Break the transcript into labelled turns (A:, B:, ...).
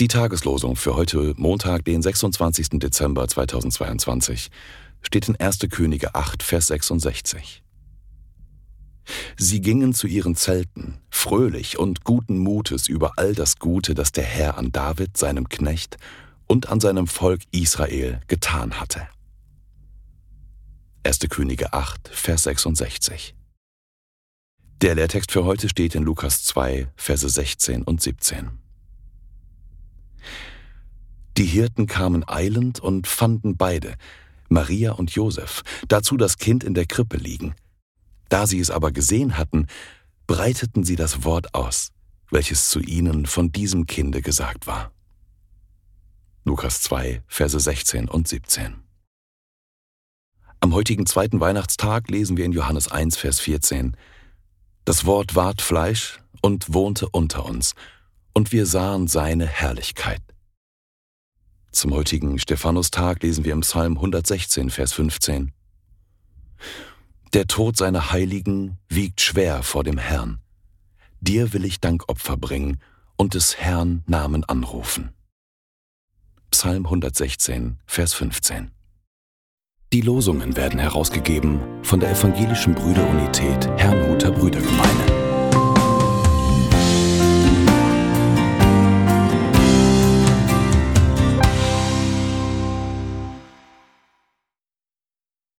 A: Die Tageslosung für heute Montag, den 26. Dezember 2022, steht in 1. Könige 8, Vers 66. Sie gingen zu ihren Zelten, fröhlich und guten Mutes über all das Gute, das der Herr an David, seinem Knecht, und an seinem Volk Israel getan hatte. 1. Könige 8, Vers 66. Der Lehrtext für heute steht in Lukas 2, Verse 16 und 17. Die Hirten kamen eilend und fanden beide, Maria und Josef, dazu das Kind in der Krippe liegen. Da sie es aber gesehen hatten, breiteten sie das Wort aus, welches zu ihnen von diesem Kinde gesagt war. Lukas 2, Verse 16 und 17. Am heutigen zweiten Weihnachtstag lesen wir in Johannes 1, Vers 14, Das Wort ward Fleisch und wohnte unter uns, und wir sahen seine Herrlichkeit. Zum heutigen Stephanustag lesen wir im Psalm 116, Vers 15. Der Tod seiner Heiligen wiegt schwer vor dem Herrn. Dir will ich Dankopfer bringen und des Herrn Namen anrufen. Psalm 116, Vers 15. Die Losungen werden herausgegeben von der Evangelischen Brüderunität Herrnhuter Brüdergemeine.